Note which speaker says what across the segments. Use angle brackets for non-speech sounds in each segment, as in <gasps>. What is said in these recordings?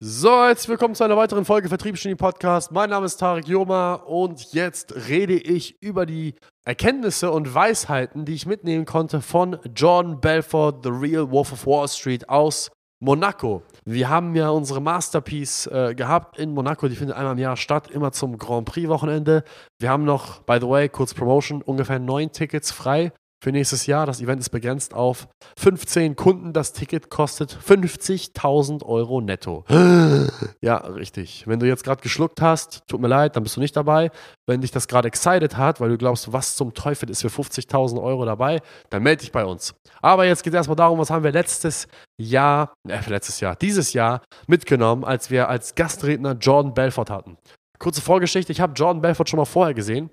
Speaker 1: So, herzlich willkommen zu einer weiteren Folge Vertriebsgenie Podcast. Mein Name ist Tarek Joma und jetzt rede ich über die Erkenntnisse und Weisheiten, die ich mitnehmen konnte von John Belfort, The Real Wolf of Wall Street aus Monaco. Wir haben ja unsere Masterpiece äh, gehabt in Monaco, die findet einmal im Jahr statt, immer zum Grand Prix Wochenende. Wir haben noch, by the way, kurz Promotion, ungefähr neun Tickets frei für nächstes Jahr. Das Event ist begrenzt auf 15 Kunden. Das Ticket kostet 50.000 Euro netto. <gasps> Ja, richtig. Wenn du jetzt gerade geschluckt hast, tut mir leid, dann bist du nicht dabei. Wenn dich das gerade excited hat, weil du glaubst, was zum Teufel ist für 50.000 Euro dabei, dann melde dich bei uns. Aber jetzt geht es erstmal darum, was haben wir letztes Jahr, äh, letztes Jahr, dieses Jahr mitgenommen, als wir als Gastredner Jordan Belfort hatten. Kurze Vorgeschichte, ich habe Jordan Belfort schon mal vorher gesehen.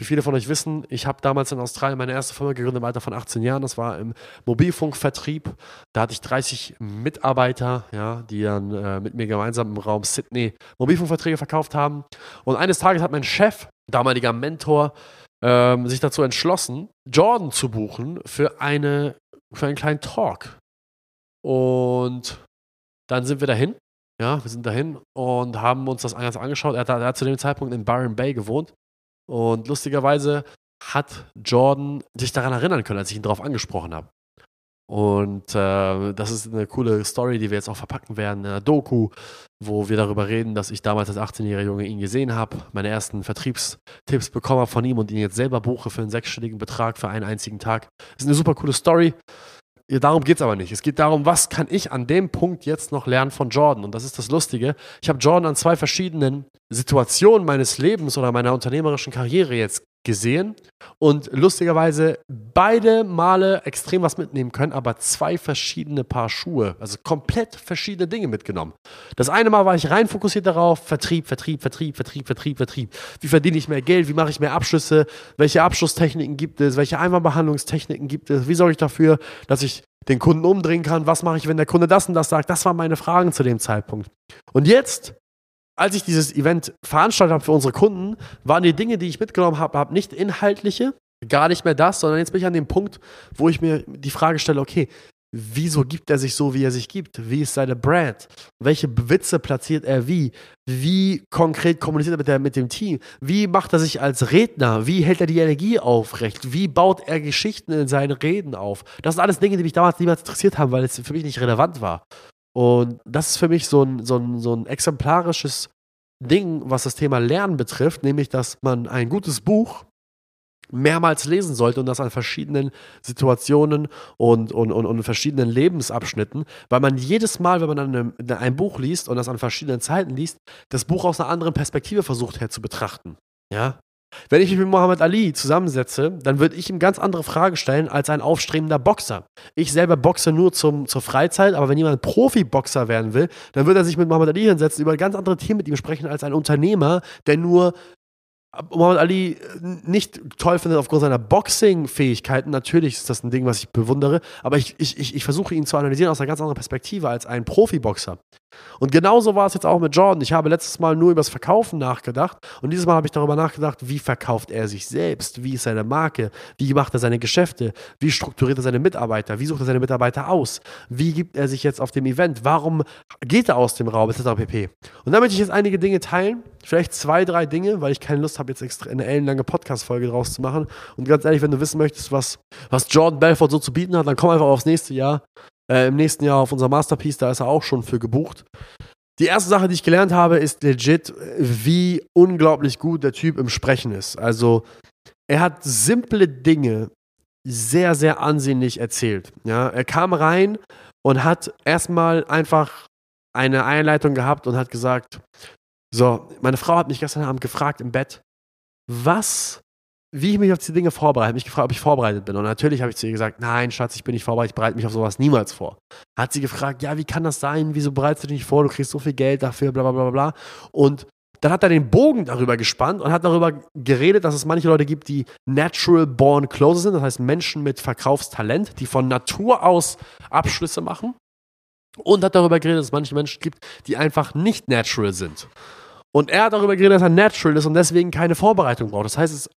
Speaker 1: Wie viele von euch wissen, ich habe damals in Australien meine erste Firma gegründet im Alter von 18 Jahren. Das war im Mobilfunkvertrieb. Da hatte ich 30 Mitarbeiter, ja, die dann äh, mit mir gemeinsam im Raum Sydney Mobilfunkverträge verkauft haben. Und eines Tages hat mein Chef, damaliger Mentor, ähm, sich dazu entschlossen, Jordan zu buchen für, eine, für einen kleinen Talk. Und dann sind wir dahin. Ja, wir sind dahin und haben uns das Ganze angeschaut. Er hat, er hat zu dem Zeitpunkt in Byron Bay gewohnt und lustigerweise hat Jordan sich daran erinnern können, als ich ihn darauf angesprochen habe. Und äh, das ist eine coole Story, die wir jetzt auch verpacken werden in einer Doku, wo wir darüber reden, dass ich damals als 18-jähriger Junge ihn gesehen habe, meine ersten Vertriebstipps bekommen habe von ihm und ihn jetzt selber buche für einen sechsstelligen Betrag für einen einzigen Tag. Das ist eine super coole Story. Darum geht es aber nicht. Es geht darum, was kann ich an dem Punkt jetzt noch lernen von Jordan? Und das ist das Lustige. Ich habe Jordan an zwei verschiedenen Situationen meines Lebens oder meiner unternehmerischen Karriere jetzt gesehen und lustigerweise beide Male extrem was mitnehmen können, aber zwei verschiedene Paar Schuhe, also komplett verschiedene Dinge mitgenommen. Das eine Mal war ich rein fokussiert darauf, Vertrieb, Vertrieb, Vertrieb, Vertrieb, Vertrieb, Vertrieb. Wie verdiene ich mehr Geld? Wie mache ich mehr Abschlüsse? Welche Abschlusstechniken gibt es? Welche Einwandbehandlungstechniken gibt es? Wie sorge ich dafür, dass ich den Kunden umdrehen kann? Was mache ich, wenn der Kunde das und das sagt? Das waren meine Fragen zu dem Zeitpunkt. Und jetzt als ich dieses Event veranstaltet habe für unsere Kunden, waren die Dinge, die ich mitgenommen habe, hab nicht inhaltliche, gar nicht mehr das, sondern jetzt bin ich an dem Punkt, wo ich mir die Frage stelle, okay, wieso gibt er sich so, wie er sich gibt? Wie ist seine Brand? Welche Witze platziert er wie? Wie konkret kommuniziert er mit, der, mit dem Team? Wie macht er sich als Redner? Wie hält er die Energie aufrecht? Wie baut er Geschichten in seinen Reden auf? Das sind alles Dinge, die mich damals niemals interessiert haben, weil es für mich nicht relevant war. Und das ist für mich so ein, so ein, so ein exemplarisches Ding, was das Thema Lernen betrifft, nämlich, dass man ein gutes Buch mehrmals lesen sollte und das an verschiedenen Situationen und, und, und, und verschiedenen Lebensabschnitten, weil man jedes Mal, wenn man dann ein Buch liest und das an verschiedenen Zeiten liest, das Buch aus einer anderen Perspektive versucht her zu betrachten. Ja, wenn ich mich mit Muhammad Ali zusammensetze, dann würde ich ihm ganz andere Fragen stellen als ein aufstrebender Boxer. Ich selber boxe nur zum, zur Freizeit, aber wenn jemand Profi-Boxer werden will, dann würde er sich mit Muhammad Ali hinsetzen, über ganz andere Themen mit ihm sprechen als ein Unternehmer, der nur Muhammad Ali nicht toll findet aufgrund seiner Boxing-Fähigkeiten. Natürlich ist das ein Ding, was ich bewundere, aber ich, ich, ich versuche ihn zu analysieren aus einer ganz anderen Perspektive als ein Profiboxer. Und genauso war es jetzt auch mit Jordan. Ich habe letztes Mal nur über das Verkaufen nachgedacht und dieses Mal habe ich darüber nachgedacht, wie verkauft er sich selbst, wie ist seine Marke, wie macht er seine Geschäfte, wie strukturiert er seine Mitarbeiter, wie sucht er seine Mitarbeiter aus, wie gibt er sich jetzt auf dem Event, warum geht er aus dem Raum, etc. pp. Und da möchte ich jetzt einige Dinge teilen, vielleicht zwei, drei Dinge, weil ich keine Lust habe, jetzt extra eine ellenlange Podcast-Folge draus zu machen. Und ganz ehrlich, wenn du wissen möchtest, was, was Jordan Belfort so zu bieten hat, dann komm einfach aufs nächste Jahr äh, im nächsten Jahr auf unser Masterpiece, da ist er auch schon für gebucht. Die erste Sache, die ich gelernt habe, ist legit, wie unglaublich gut der Typ im Sprechen ist. Also, er hat simple Dinge sehr, sehr ansehnlich erzählt. Ja, er kam rein und hat erstmal einfach eine Einleitung gehabt und hat gesagt: So, meine Frau hat mich gestern Abend gefragt im Bett, was wie ich mich auf diese Dinge vorbereite, mich gefragt, ob ich vorbereitet bin. Und natürlich habe ich zu ihr gesagt, nein, Schatz, ich bin nicht vorbereitet, ich bereite mich auf sowas niemals vor. Hat sie gefragt, ja, wie kann das sein? Wieso bereitest du dich nicht vor? Du kriegst so viel Geld dafür, bla bla bla bla. Und dann hat er den Bogen darüber gespannt und hat darüber geredet, dass es manche Leute gibt, die natural born closer sind, das heißt Menschen mit Verkaufstalent, die von Natur aus Abschlüsse machen. Und hat darüber geredet, dass es manche Menschen gibt, die einfach nicht natural sind. Und er hat darüber geredet, dass er natural ist und deswegen keine Vorbereitung braucht. Das heißt, es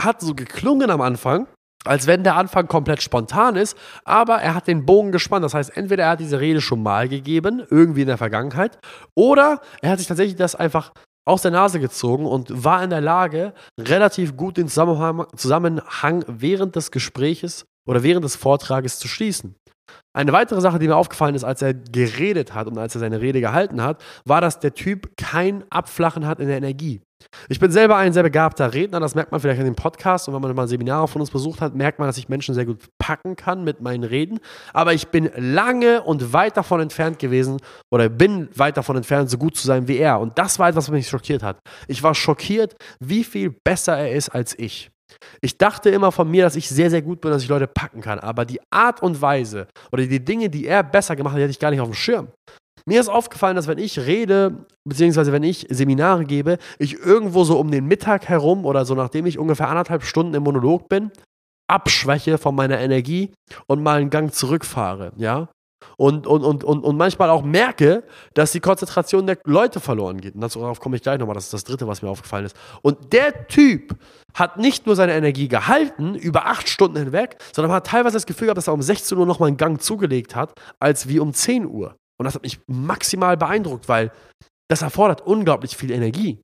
Speaker 1: hat so geklungen am Anfang, als wenn der Anfang komplett spontan ist, aber er hat den Bogen gespannt. Das heißt, entweder er hat diese Rede schon mal gegeben, irgendwie in der Vergangenheit, oder er hat sich tatsächlich das einfach aus der Nase gezogen und war in der Lage, relativ gut den Zusammenhang, während des Gespräches oder während des Vortrages zu schließen. Eine weitere Sache, die mir aufgefallen ist, als er geredet hat und als er seine Rede gehalten hat, war, dass der Typ kein Abflachen hat in der Energie. Ich bin selber ein sehr begabter Redner, das merkt man vielleicht in dem Podcast und wenn man mal Seminare von uns besucht hat, merkt man, dass ich Menschen sehr gut packen kann mit meinen Reden. Aber ich bin lange und weit davon entfernt gewesen oder bin weit davon entfernt, so gut zu sein wie er. Und das war etwas, was mich schockiert hat. Ich war schockiert, wie viel besser er ist als ich. Ich dachte immer von mir, dass ich sehr, sehr gut bin, dass ich Leute packen kann. Aber die Art und Weise oder die Dinge, die er besser gemacht hat, die hatte ich gar nicht auf dem Schirm. Mir ist aufgefallen, dass wenn ich rede, beziehungsweise wenn ich Seminare gebe, ich irgendwo so um den Mittag herum oder so nachdem ich ungefähr anderthalb Stunden im Monolog bin, abschwäche von meiner Energie und mal einen Gang zurückfahre, ja. Und, und, und, und, und manchmal auch merke, dass die Konzentration der Leute verloren geht. Und darauf komme ich gleich nochmal, das ist das Dritte, was mir aufgefallen ist. Und der Typ hat nicht nur seine Energie gehalten, über acht Stunden hinweg, sondern hat teilweise das Gefühl gehabt, dass er um 16 Uhr nochmal einen Gang zugelegt hat, als wie um 10 Uhr. Und das hat mich maximal beeindruckt, weil das erfordert unglaublich viel Energie.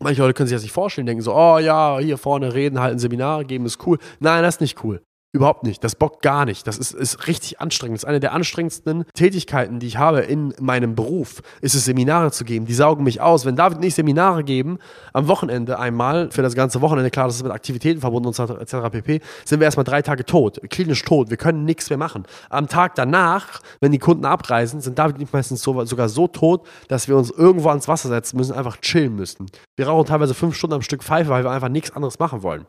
Speaker 1: Manche Leute können sich das nicht vorstellen, denken so, oh ja, hier vorne reden, halten Seminare, geben ist cool. Nein, das ist nicht cool. Überhaupt nicht. Das bockt gar nicht. Das ist, ist richtig anstrengend. Das ist eine der anstrengendsten Tätigkeiten, die ich habe in meinem Beruf, ist es, Seminare zu geben. Die saugen mich aus. Wenn David nicht Seminare geben, am Wochenende einmal, für das ganze Wochenende, klar, das ist mit Aktivitäten verbunden und etc. pp., sind wir erstmal drei Tage tot, klinisch tot. Wir können nichts mehr machen. Am Tag danach, wenn die Kunden abreisen, sind David und ich meistens so, sogar so tot, dass wir uns irgendwo ans Wasser setzen müssen, einfach chillen müssen. Wir rauchen teilweise fünf Stunden am Stück Pfeife, weil wir einfach nichts anderes machen wollen.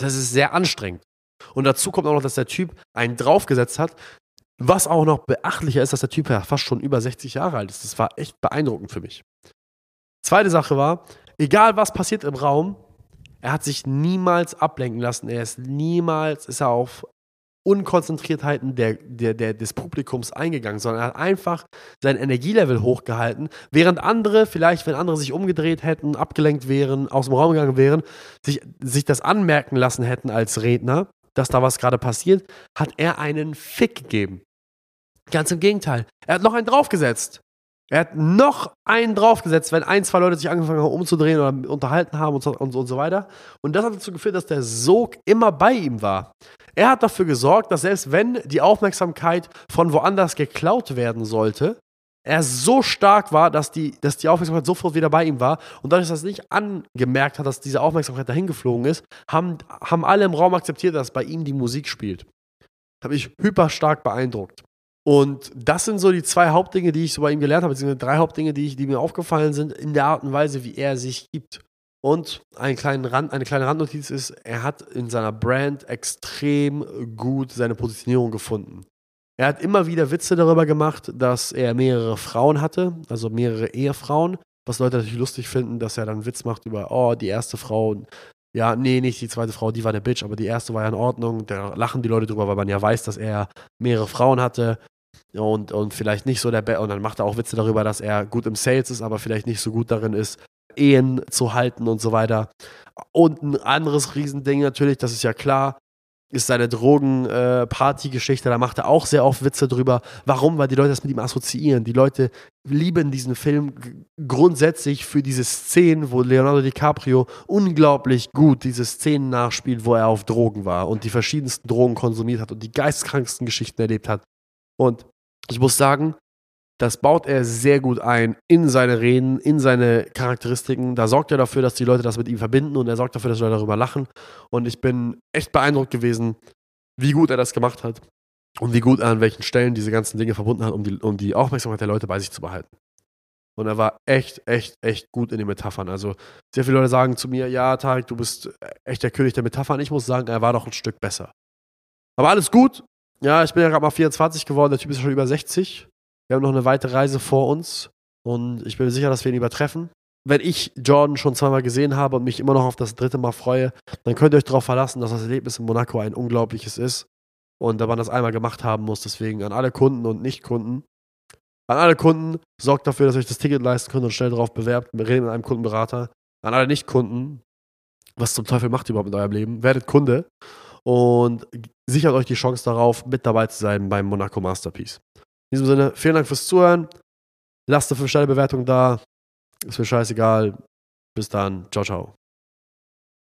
Speaker 1: Das ist sehr anstrengend. Und dazu kommt auch noch, dass der Typ einen draufgesetzt hat. Was auch noch beachtlicher ist, dass der Typ ja fast schon über 60 Jahre alt ist. Das war echt beeindruckend für mich. Zweite Sache war, egal was passiert im Raum, er hat sich niemals ablenken lassen. Er ist niemals, ist er auf Unkonzentriertheiten der, der, der, des Publikums eingegangen, sondern er hat einfach sein Energielevel hochgehalten, während andere, vielleicht wenn andere sich umgedreht hätten, abgelenkt wären, aus dem Raum gegangen wären, sich, sich das anmerken lassen hätten als Redner, dass da was gerade passiert, hat er einen Fick gegeben. Ganz im Gegenteil. Er hat noch einen draufgesetzt. Er hat noch einen draufgesetzt, wenn ein, zwei Leute sich angefangen haben umzudrehen oder unterhalten haben und so, und, und so weiter. Und das hat dazu geführt, dass der Sog immer bei ihm war. Er hat dafür gesorgt, dass selbst wenn die Aufmerksamkeit von woanders geklaut werden sollte, er so stark war, dass die, dass die Aufmerksamkeit sofort wieder bei ihm war. Und dadurch, dass er es nicht angemerkt hat, dass diese Aufmerksamkeit dahin geflogen ist, haben, haben alle im Raum akzeptiert, dass bei ihm die Musik spielt. Das hat mich hyper stark beeindruckt. Und das sind so die zwei Hauptdinge, die ich so bei ihm gelernt habe, beziehungsweise drei Hauptdinge, die, ich, die mir aufgefallen sind, in der Art und Weise, wie er sich gibt. Und ein Rand, eine kleine Randnotiz ist, er hat in seiner Brand extrem gut seine Positionierung gefunden. Er hat immer wieder Witze darüber gemacht, dass er mehrere Frauen hatte, also mehrere Ehefrauen, was Leute natürlich lustig finden, dass er dann Witz macht über, oh, die erste Frau, ja, nee, nicht die zweite Frau, die war eine Bitch, aber die erste war ja in Ordnung. Da lachen die Leute drüber, weil man ja weiß, dass er mehrere Frauen hatte und, und vielleicht nicht so der Be und dann macht er auch Witze darüber, dass er gut im Sales ist, aber vielleicht nicht so gut darin ist, Ehen zu halten und so weiter. Und ein anderes Riesending natürlich, das ist ja klar, ist seine Drogen-Party-Geschichte. Äh, da macht er auch sehr oft Witze drüber. Warum? Weil die Leute das mit ihm assoziieren. Die Leute lieben diesen Film grundsätzlich für diese Szenen, wo Leonardo DiCaprio unglaublich gut diese Szenen nachspielt, wo er auf Drogen war und die verschiedensten Drogen konsumiert hat und die geistkranksten Geschichten erlebt hat. Und ich muss sagen, das baut er sehr gut ein in seine Reden, in seine Charakteristiken. Da sorgt er dafür, dass die Leute das mit ihm verbinden und er sorgt dafür, dass die Leute darüber lachen. Und ich bin echt beeindruckt gewesen, wie gut er das gemacht hat und wie gut er an welchen Stellen diese ganzen Dinge verbunden hat, um die, um die Aufmerksamkeit der Leute bei sich zu behalten. Und er war echt, echt, echt gut in den Metaphern. Also sehr viele Leute sagen zu mir, ja, Tarek, du bist echt der König der Metaphern. Ich muss sagen, er war doch ein Stück besser. Aber alles gut. Ja, ich bin ja gerade mal 24 geworden, der Typ ist schon über 60. Wir haben noch eine weitere Reise vor uns und ich bin mir sicher, dass wir ihn übertreffen. Wenn ich Jordan schon zweimal gesehen habe und mich immer noch auf das dritte Mal freue, dann könnt ihr euch darauf verlassen, dass das Erlebnis in Monaco ein unglaubliches ist und da man das einmal gemacht haben muss. Deswegen an alle Kunden und Nicht-Kunden. An alle Kunden, sorgt dafür, dass ihr euch das Ticket leisten könnt und schnell darauf bewerbt. Redet mit einem Kundenberater. An alle Nicht-Kunden, was zum Teufel macht ihr überhaupt mit eurem Leben? Werdet Kunde und sichert euch die Chance darauf, mit dabei zu sein beim Monaco Masterpiece. In diesem Sinne, vielen Dank fürs Zuhören. Lasst eine 5-Sterne-Bewertung da. Ist mir scheißegal. Bis dann. Ciao, ciao.